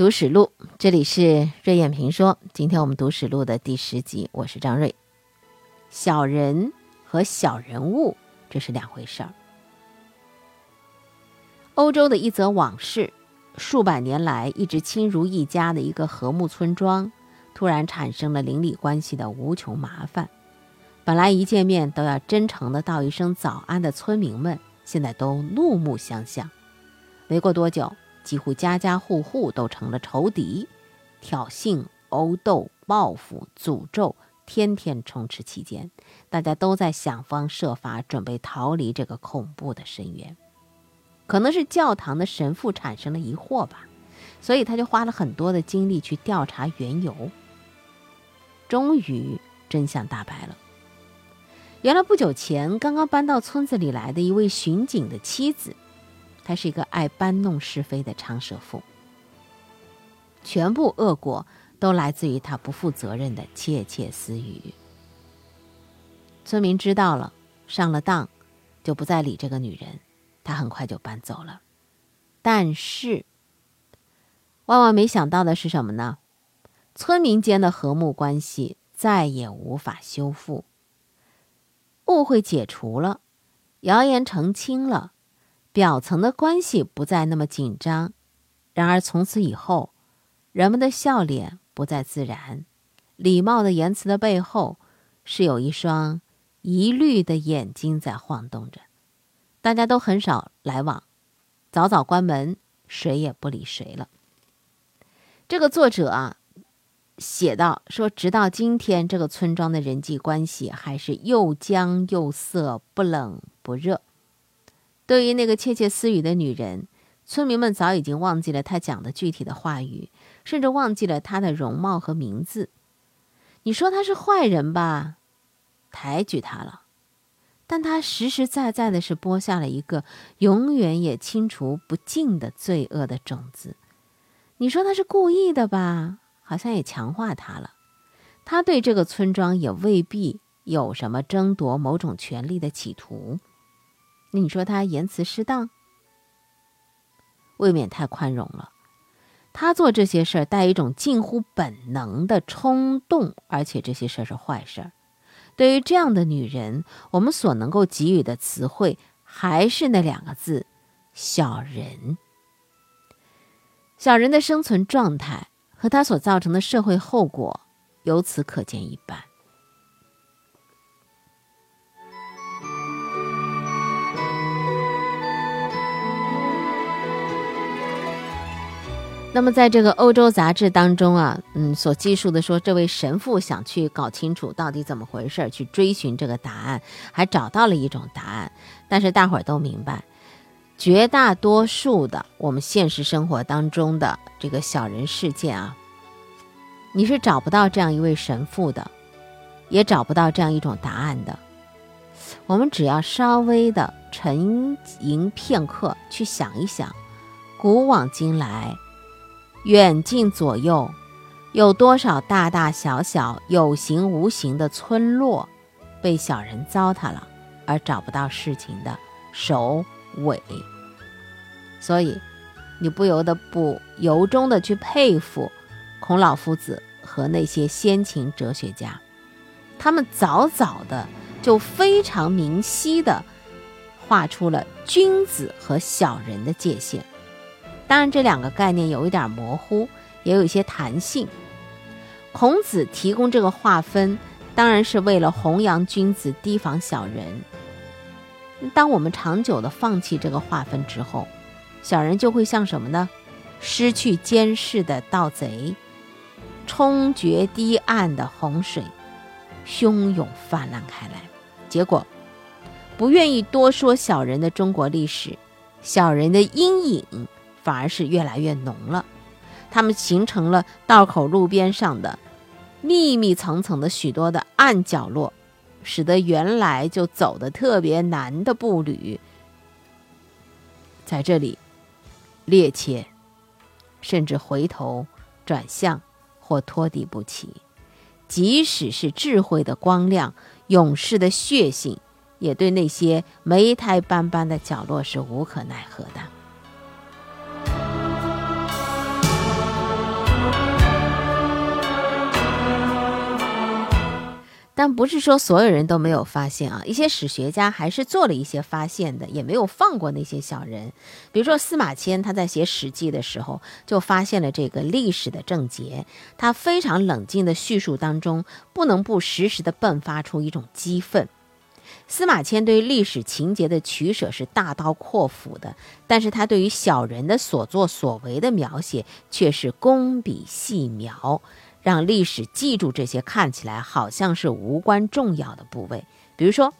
读史录，这里是瑞燕评说。今天我们读史录的第十集，我是张瑞。小人和小人物，这是两回事儿。欧洲的一则往事，数百年来一直亲如一家的一个和睦村庄，突然产生了邻里关系的无穷麻烦。本来一见面都要真诚的道一声早安的村民们，现在都怒目相向。没过多久，几乎家家户户都成了仇敌，挑衅、殴斗、报复、诅咒，天天充斥其间。大家都在想方设法准备逃离这个恐怖的深渊。可能是教堂的神父产生了疑惑吧，所以他就花了很多的精力去调查缘由。终于，真相大白了。原来不久前刚刚搬到村子里来的一位巡警的妻子，她是一个爱搬弄是非的长舌妇。全部恶果都来自于他不负责任的窃窃私语。村民知道了，上了当，就不再理这个女人。他很快就搬走了，但是万万没想到的是什么呢？村民间的和睦关系再也无法修复，误会解除了，谣言澄清了，表层的关系不再那么紧张。然而从此以后，人们的笑脸不再自然，礼貌的言辞的背后，是有一双疑虑的眼睛在晃动着。大家都很少来往，早早关门，谁也不理谁了。这个作者啊，写到说，直到今天，这个村庄的人际关系还是又僵又涩，不冷不热。对于那个窃窃私语的女人，村民们早已经忘记了她讲的具体的话语，甚至忘记了她的容貌和名字。你说她是坏人吧，抬举她了。但他实实在在的是播下了一个永远也清除不尽的罪恶的种子。你说他是故意的吧？好像也强化他了。他对这个村庄也未必有什么争夺某种权利的企图。你说他言辞失当，未免太宽容了。他做这些事儿带一种近乎本能的冲动，而且这些事儿是坏事儿。对于这样的女人，我们所能够给予的词汇还是那两个字：小人。小人的生存状态和他所造成的社会后果，由此可见一斑。那么，在这个欧洲杂志当中啊，嗯，所记述的说，这位神父想去搞清楚到底怎么回事，去追寻这个答案，还找到了一种答案。但是大伙儿都明白，绝大多数的我们现实生活当中的这个小人事件啊，你是找不到这样一位神父的，也找不到这样一种答案的。我们只要稍微的沉吟片刻，去想一想，古往今来。远近左右，有多少大大小小、有形无形的村落，被小人糟蹋了，而找不到事情的首尾？所以，你不由得不由衷的去佩服孔老夫子和那些先秦哲学家，他们早早的就非常明晰的画出了君子和小人的界限。当然，这两个概念有一点模糊，也有一些弹性。孔子提供这个划分，当然是为了弘扬君子，提防小人。当我们长久的放弃这个划分之后，小人就会像什么呢？失去监视的盗贼，冲决堤岸的洪水，汹涌泛滥开来。结果，不愿意多说小人的中国历史，小人的阴影。反而是越来越浓了，他们形成了道口路边上的密密层层的许多的暗角落，使得原来就走的特别难的步履，在这里趔趄，甚至回头转向或拖地不起。即使是智慧的光亮、勇士的血性，也对那些霉苔斑斑的角落是无可奈何的。但不是说所有人都没有发现啊，一些史学家还是做了一些发现的，也没有放过那些小人。比如说司马迁，他在写《史记》的时候就发现了这个历史的症结，他非常冷静的叙述当中，不能不时时的迸发出一种激愤。司马迁对于历史情节的取舍是大刀阔斧的，但是他对于小人的所作所为的描写却是工笔细描。让历史记住这些看起来好像是无关重要的部位，比如说，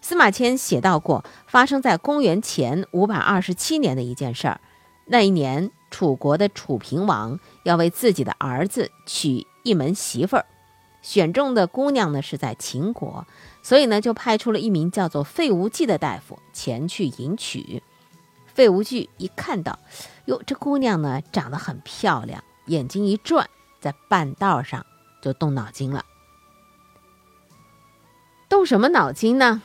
司马迁写到过发生在公元前五百二十七年的一件事儿。那一年，楚国的楚平王要为自己的儿子娶一门媳妇儿，选中的姑娘呢是在秦国，所以呢就派出了一名叫做费无忌的大夫前去迎娶。费无忌一看到，哟，这姑娘呢长得很漂亮，眼睛一转。在半道上就动脑筋了，动什么脑筋呢？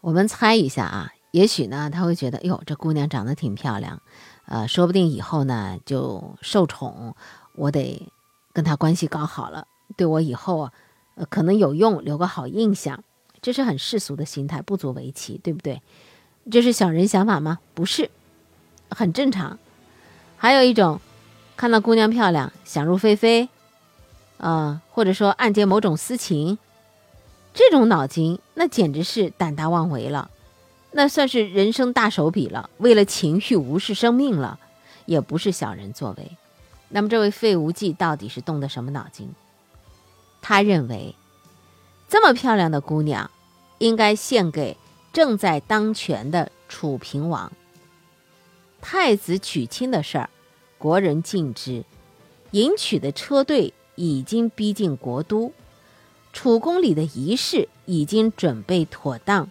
我们猜一下啊，也许呢他会觉得，哟，这姑娘长得挺漂亮，呃，说不定以后呢就受宠，我得跟她关系搞好了，对我以后啊，呃，可能有用，留个好印象。这是很世俗的心态，不足为奇，对不对？这是小人想法吗？不是，很正常。还有一种。看到姑娘漂亮，想入非非，啊，或者说暗结某种私情，这种脑筋那简直是胆大妄为了，那算是人生大手笔了，为了情欲无视生命了，也不是小人作为。那么这位费无忌到底是动的什么脑筋？他认为，这么漂亮的姑娘，应该献给正在当权的楚平王。太子娶亲的事儿。国人尽知，迎娶的车队已经逼近国都，楚宫里的仪式已经准备妥当。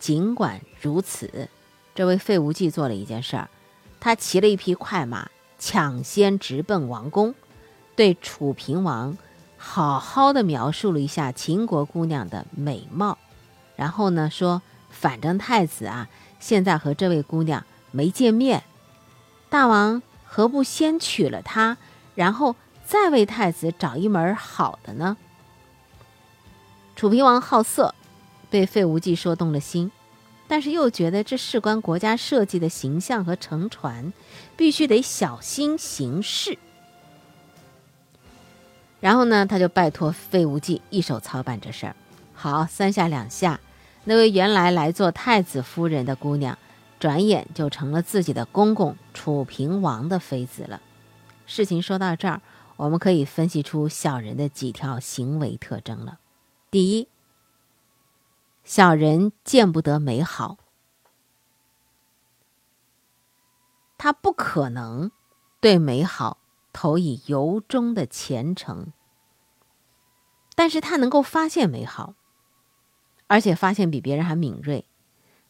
尽管如此，这位费无忌做了一件事儿，他骑了一匹快马，抢先直奔王宫，对楚平王好好的描述了一下秦国姑娘的美貌，然后呢说，反正太子啊，现在和这位姑娘没见面。大王何不先娶了她，然后再为太子找一门好的呢？楚平王好色，被费无忌说动了心，但是又觉得这事关国家社稷的形象和乘船，必须得小心行事。然后呢，他就拜托费无忌一手操办这事儿。好，三下两下，那位原来来做太子夫人的姑娘。转眼就成了自己的公公楚平王的妃子了。事情说到这儿，我们可以分析出小人的几条行为特征了。第一，小人见不得美好，他不可能对美好投以由衷的虔诚，但是他能够发现美好，而且发现比别人还敏锐。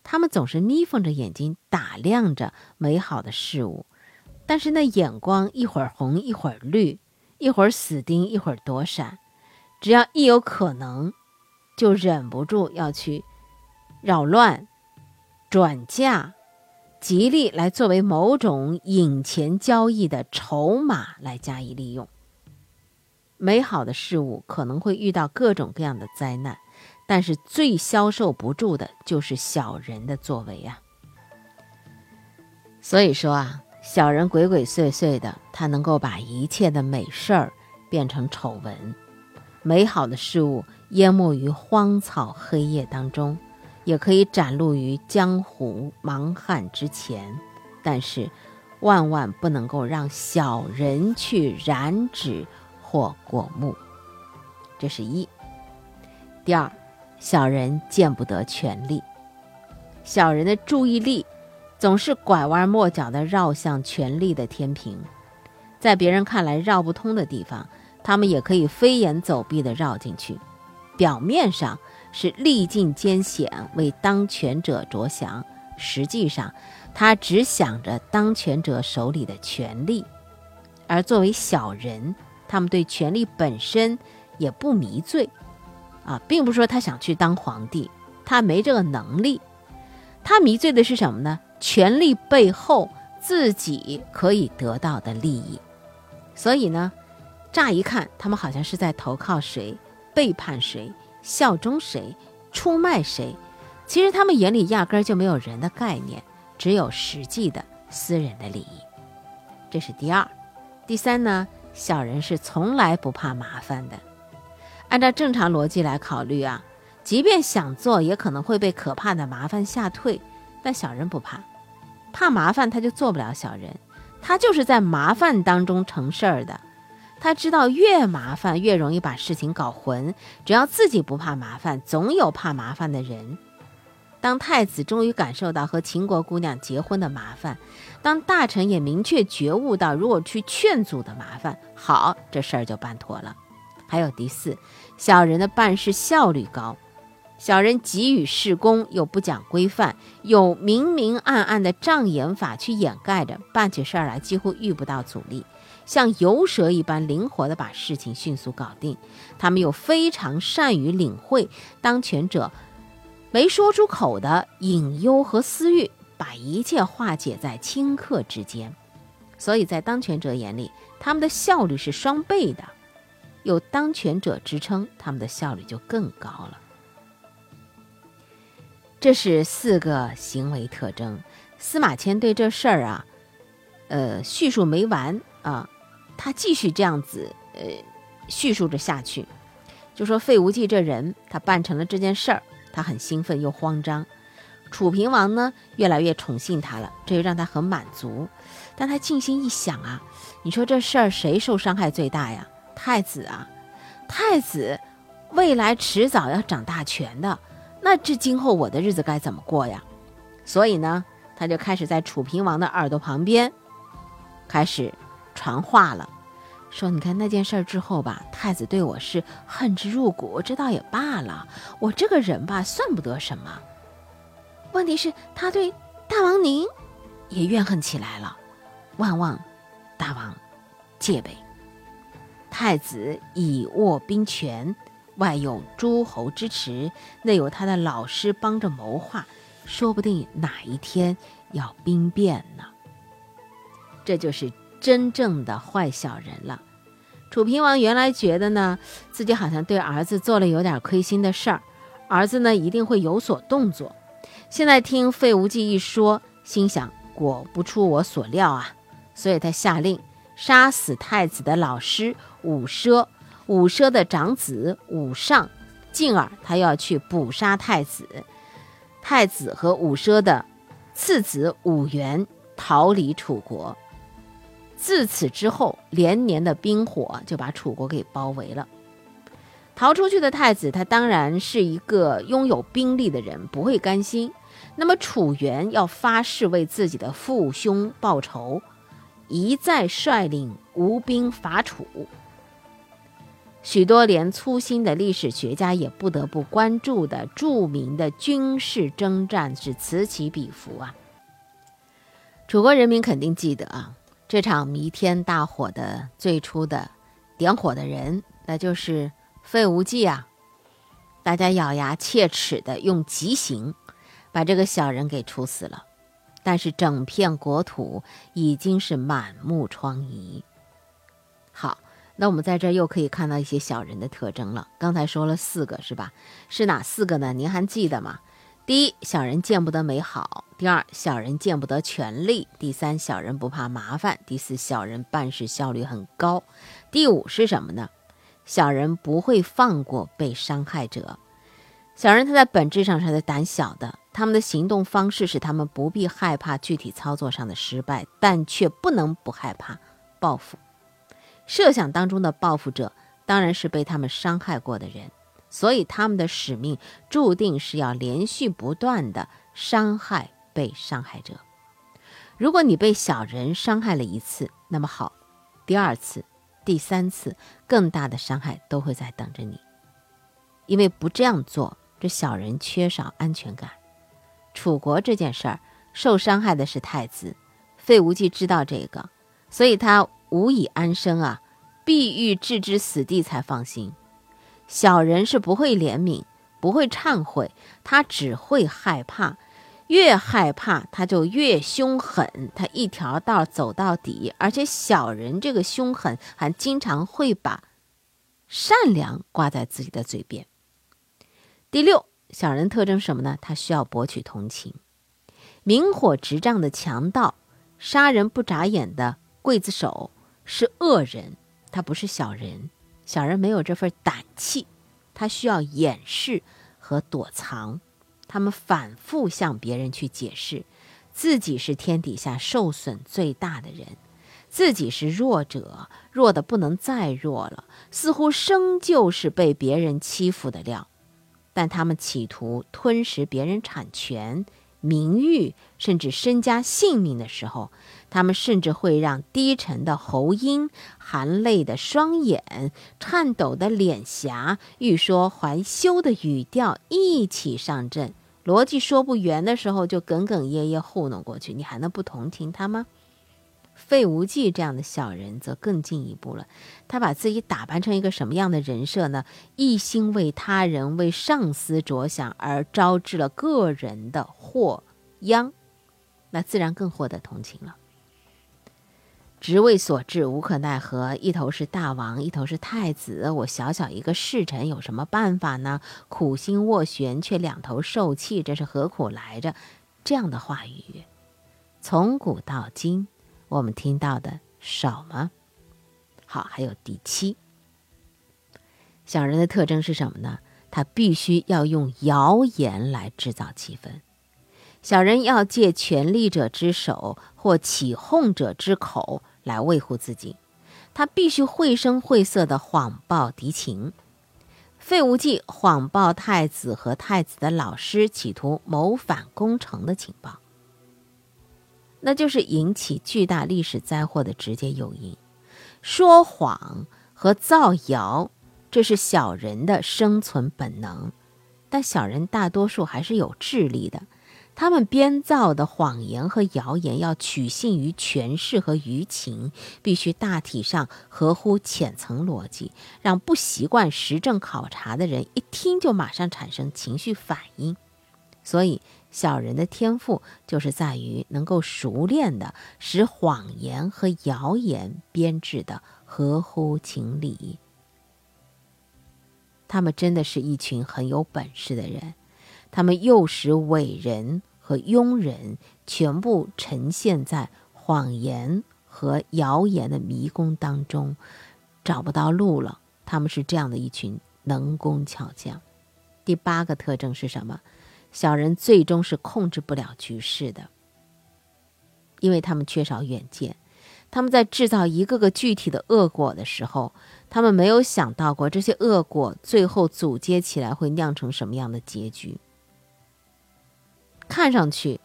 他们总是眯缝着眼睛打量着美好的事物，但是那眼光一会儿红一会儿绿，一会儿死盯一会儿躲闪，只要一有可能，就忍不住要去扰乱、转嫁，极力来作为某种引钱交易的筹码来加以利用。美好的事物可能会遇到各种各样的灾难。但是最消受不住的就是小人的作为啊！所以说啊，小人鬼鬼祟祟的，他能够把一切的美事儿变成丑闻，美好的事物淹没于荒草黑夜当中，也可以展露于江湖茫汉之前。但是，万万不能够让小人去染指或过目。这是一。第二。小人见不得权力，小人的注意力总是拐弯抹角地绕向权力的天平，在别人看来绕不通的地方，他们也可以飞檐走壁地绕进去。表面上是历尽艰险为当权者着想，实际上他只想着当权者手里的权力。而作为小人，他们对权力本身也不迷醉。啊，并不是说他想去当皇帝，他没这个能力。他迷醉的是什么呢？权力背后自己可以得到的利益。所以呢，乍一看，他们好像是在投靠谁、背叛谁、效忠谁、出卖谁。其实他们眼里压根儿就没有人的概念，只有实际的私人的利益。这是第二。第三呢，小人是从来不怕麻烦的。按照正常逻辑来考虑啊，即便想做，也可能会被可怕的麻烦吓退。但小人不怕，怕麻烦他就做不了小人，他就是在麻烦当中成事儿的。他知道越麻烦越容易把事情搞混，只要自己不怕麻烦，总有怕麻烦的人。当太子终于感受到和秦国姑娘结婚的麻烦，当大臣也明确觉悟到如果去劝阻的麻烦，好，这事儿就办妥了。还有第四，小人的办事效率高，小人急于事功，又不讲规范，有明明暗暗的障眼法去掩盖着，办起事儿来几乎遇不到阻力，像游蛇一般灵活的把事情迅速搞定。他们又非常善于领会当权者。没说出口的隐忧和私欲，把一切化解在顷刻之间，所以在当权者眼里，他们的效率是双倍的。有当权者支撑，他们的效率就更高了。这是四个行为特征。司马迁对这事儿啊，呃，叙述没完啊，他继续这样子呃叙述着下去，就说费无忌这人，他办成了这件事儿。他很兴奋又慌张，楚平王呢越来越宠幸他了，这就让他很满足。但他静心一想啊，你说这事儿谁受伤害最大呀？太子啊，太子未来迟早要掌大权的，那这今后我的日子该怎么过呀？所以呢，他就开始在楚平王的耳朵旁边开始传话了。说，你看那件事之后吧，太子对我是恨之入骨，这倒也罢了。我这个人吧，算不得什么。问题是，他对大王您也怨恨起来了。万望大王戒备，太子以握兵权，外有诸侯支持，内有他的老师帮着谋划，说不定哪一天要兵变呢。这就是。真正的坏小人了。楚平王原来觉得呢，自己好像对儿子做了有点亏心的事儿，儿子呢一定会有所动作。现在听费无忌一说，心想果不出我所料啊，所以他下令杀死太子的老师武奢，武奢的长子武尚，进而他要去捕杀太子。太子和武奢的次子武元逃离楚国。自此之后，连年的兵火就把楚国给包围了。逃出去的太子，他当然是一个拥有兵力的人，不会甘心。那么楚元要发誓为自己的父兄报仇，一再率领吴兵伐楚。许多连粗心的历史学家也不得不关注的著名的军事征战是此起彼伏啊！楚国人民肯定记得啊。这场弥天大火的最初的点火的人，那就是费无忌啊！大家咬牙切齿的用极刑把这个小人给处死了。但是整片国土已经是满目疮痍。好，那我们在这儿又可以看到一些小人的特征了。刚才说了四个是吧？是哪四个呢？您还记得吗？第一，小人见不得美好；第二，小人见不得权力；第三，小人不怕麻烦；第四，小人办事效率很高；第五是什么呢？小人不会放过被伤害者。小人他在本质上是胆小的，他们的行动方式使他们不必害怕具体操作上的失败，但却不能不害怕报复。设想当中的报复者，当然是被他们伤害过的人。所以他们的使命注定是要连续不断的伤害被伤害者。如果你被小人伤害了一次，那么好，第二次、第三次更大的伤害都会在等着你。因为不这样做，这小人缺少安全感。楚国这件事儿受伤害的是太子，费无忌知道这个，所以他无以安生啊，必欲置之死地才放心。小人是不会怜悯，不会忏悔，他只会害怕，越害怕他就越凶狠，他一条道走到底。而且小人这个凶狠还经常会把善良挂在自己的嘴边。第六，小人特征什么呢？他需要博取同情。明火执仗的强盗，杀人不眨眼的刽子手是恶人，他不是小人。小人没有这份胆气，他需要掩饰和躲藏。他们反复向别人去解释，自己是天底下受损最大的人，自己是弱者，弱的不能再弱了，似乎生就是被别人欺负的料。但他们企图吞食别人产权、名誉，甚至身家性命的时候，他们甚至会让低沉的喉音、含泪的双眼、颤抖的脸颊、欲说还休的语调一起上阵。逻辑说不圆的时候，就哽哽咽咽糊弄过去，你还能不同情他吗？费无忌这样的小人则更进一步了，他把自己打扮成一个什么样的人设呢？一心为他人、为上司着想，而招致了个人的祸殃，那自然更获得同情了。职位所致，无可奈何。一头是大王，一头是太子，我小小一个侍臣有什么办法呢？苦心斡旋，却两头受气，这是何苦来着？这样的话语，从古到今，我们听到的少吗？好，还有第七，小人的特征是什么呢？他必须要用谣言来制造气氛。小人要借权力者之手或起哄者之口。来维护自己，他必须绘声绘色的谎报敌情。费无忌谎报太子和太子的老师企图谋反攻城的情报，那就是引起巨大历史灾祸的直接诱因。说谎和造谣，这是小人的生存本能，但小人大多数还是有智力的。他们编造的谎言和谣言要取信于权势和舆情，必须大体上合乎浅层逻辑，让不习惯实证考察的人一听就马上产生情绪反应。所以，小人的天赋就是在于能够熟练的使谎言和谣言编制的合乎情理。他们真的是一群很有本事的人。他们诱使伟人和庸人全部呈现在谎言和谣言的迷宫当中，找不到路了。他们是这样的一群能工巧匠。第八个特征是什么？小人最终是控制不了局势的，因为他们缺少远见。他们在制造一个个具体的恶果的时候，他们没有想到过这些恶果最后组接起来会酿成什么样的结局。看上去，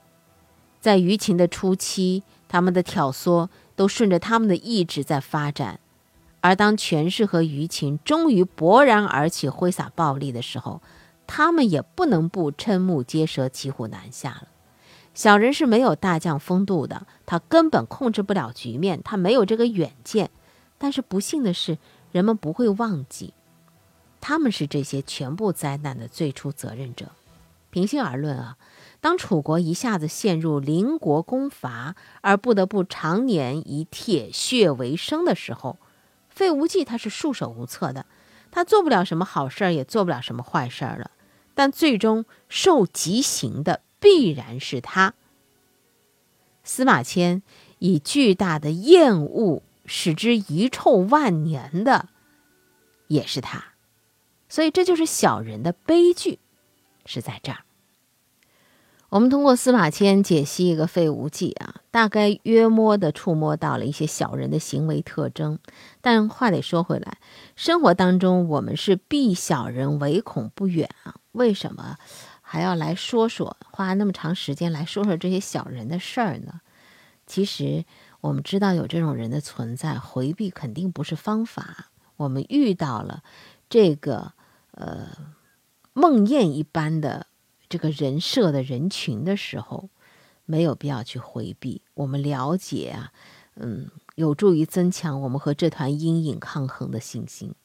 在舆情的初期，他们的挑唆都顺着他们的意志在发展；而当权势和舆情终于勃然而起，挥洒暴力的时候，他们也不能不瞠目结舌、骑虎难下了。小人是没有大将风度的，他根本控制不了局面，他没有这个远见。但是不幸的是，人们不会忘记，他们是这些全部灾难的最初责任者。平心而论啊。当楚国一下子陷入邻国攻伐，而不得不常年以铁血为生的时候，费无忌他是束手无策的，他做不了什么好事儿，也做不了什么坏事儿了。但最终受极刑的必然是他。司马迁以巨大的厌恶使之遗臭万年的，也是他。所以这就是小人的悲剧，是在这儿。我们通过司马迁解析一个费无忌啊，大概约摸的触摸到了一些小人的行为特征。但话得说回来，生活当中我们是避小人唯恐不远啊。为什么还要来说说，花那么长时间来说说这些小人的事儿呢？其实我们知道有这种人的存在，回避肯定不是方法。我们遇到了这个呃梦魇一般的。这个人设的人群的时候，没有必要去回避。我们了解啊，嗯，有助于增强我们和这团阴影抗衡的信心。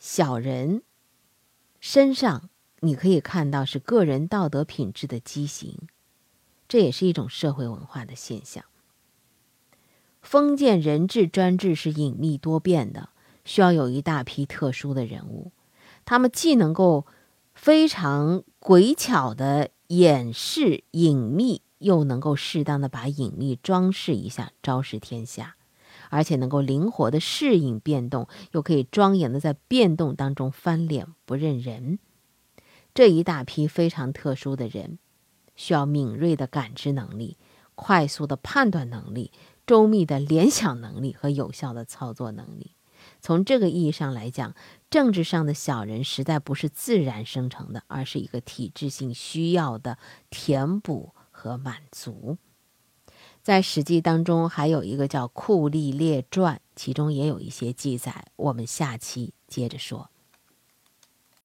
小人身上你可以看到是个人道德品质的畸形，这也是一种社会文化的现象。封建人治专制是隐秘多变的，需要有一大批特殊的人物，他们既能够非常诡巧的掩饰隐秘，又能够适当的把隐秘装饰一下，昭示天下，而且能够灵活的适应变动，又可以庄严的在变动当中翻脸不认人。这一大批非常特殊的人，需要敏锐的感知能力、快速的判断能力。周密的联想能力和有效的操作能力，从这个意义上来讲，政治上的小人实在不是自然生成的，而是一个体制性需要的填补和满足。在《史记》当中，还有一个叫《酷吏列传》，其中也有一些记载。我们下期接着说。